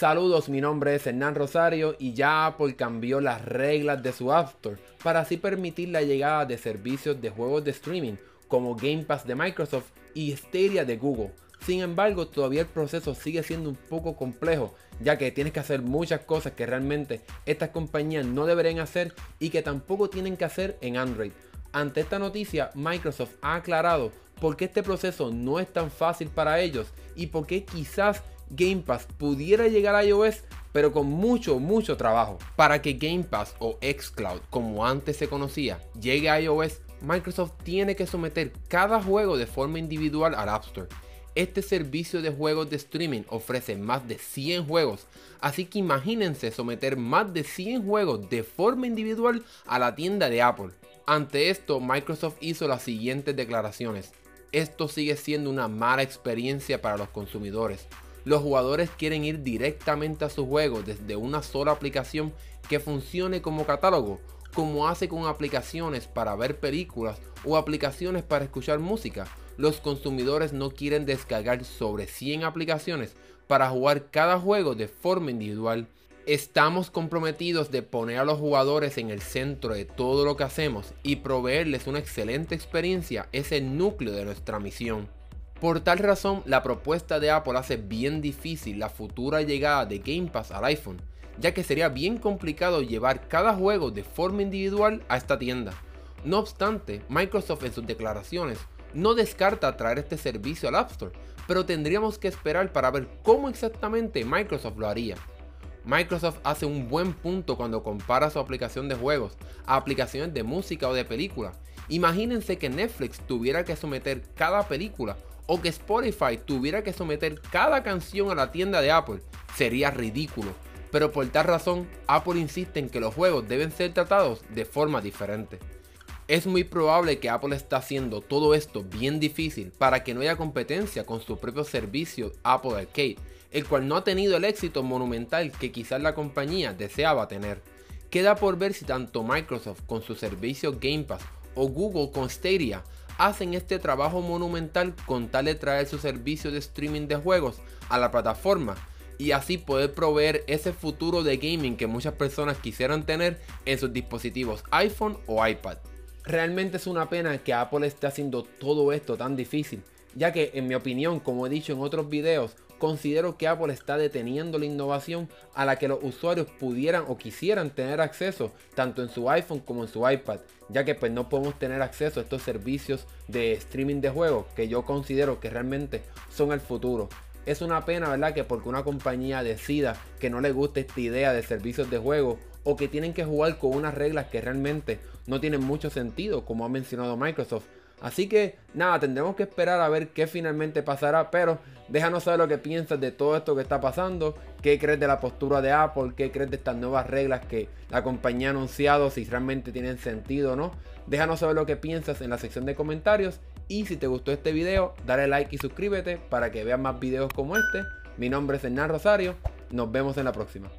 Saludos, mi nombre es Hernán Rosario y ya Apple cambió las reglas de su App Store para así permitir la llegada de servicios de juegos de streaming como Game Pass de Microsoft y Stadia de Google. Sin embargo, todavía el proceso sigue siendo un poco complejo, ya que tienes que hacer muchas cosas que realmente estas compañías no deberían hacer y que tampoco tienen que hacer en Android. Ante esta noticia, Microsoft ha aclarado por qué este proceso no es tan fácil para ellos y por qué quizás Game Pass pudiera llegar a iOS, pero con mucho, mucho trabajo. Para que Game Pass o Xcloud, como antes se conocía, llegue a iOS, Microsoft tiene que someter cada juego de forma individual al App Store. Este servicio de juegos de streaming ofrece más de 100 juegos, así que imagínense someter más de 100 juegos de forma individual a la tienda de Apple. Ante esto, Microsoft hizo las siguientes declaraciones. Esto sigue siendo una mala experiencia para los consumidores los jugadores quieren ir directamente a su juego desde una sola aplicación que funcione como catálogo, como hace con aplicaciones para ver películas o aplicaciones para escuchar música. Los consumidores no quieren descargar sobre 100 aplicaciones para jugar cada juego de forma individual. Estamos comprometidos de poner a los jugadores en el centro de todo lo que hacemos y proveerles una excelente experiencia es el núcleo de nuestra misión. Por tal razón, la propuesta de Apple hace bien difícil la futura llegada de Game Pass al iPhone, ya que sería bien complicado llevar cada juego de forma individual a esta tienda. No obstante, Microsoft en sus declaraciones no descarta traer este servicio al App Store, pero tendríamos que esperar para ver cómo exactamente Microsoft lo haría. Microsoft hace un buen punto cuando compara su aplicación de juegos a aplicaciones de música o de película. Imagínense que Netflix tuviera que someter cada película o que Spotify tuviera que someter cada canción a la tienda de Apple, sería ridículo. Pero por tal razón, Apple insiste en que los juegos deben ser tratados de forma diferente. Es muy probable que Apple está haciendo todo esto bien difícil para que no haya competencia con su propio servicio Apple Arcade, el cual no ha tenido el éxito monumental que quizás la compañía deseaba tener. Queda por ver si tanto Microsoft con su servicio Game Pass o Google con Stadia hacen este trabajo monumental con tal de traer su servicio de streaming de juegos a la plataforma y así poder proveer ese futuro de gaming que muchas personas quisieran tener en sus dispositivos iPhone o iPad. Realmente es una pena que Apple esté haciendo todo esto tan difícil, ya que en mi opinión, como he dicho en otros videos, considero que Apple está deteniendo la innovación a la que los usuarios pudieran o quisieran tener acceso tanto en su iPhone como en su iPad, ya que pues no podemos tener acceso a estos servicios de streaming de juegos que yo considero que realmente son el futuro. Es una pena, ¿verdad? Que porque una compañía decida que no le gusta esta idea de servicios de juego o que tienen que jugar con unas reglas que realmente no tienen mucho sentido, como ha mencionado Microsoft, Así que nada, tendremos que esperar a ver qué finalmente pasará, pero déjanos saber lo que piensas de todo esto que está pasando, qué crees de la postura de Apple, qué crees de estas nuevas reglas que la compañía ha anunciado, si realmente tienen sentido o no. Déjanos saber lo que piensas en la sección de comentarios y si te gustó este video, dale like y suscríbete para que veas más videos como este. Mi nombre es Hernán Rosario, nos vemos en la próxima.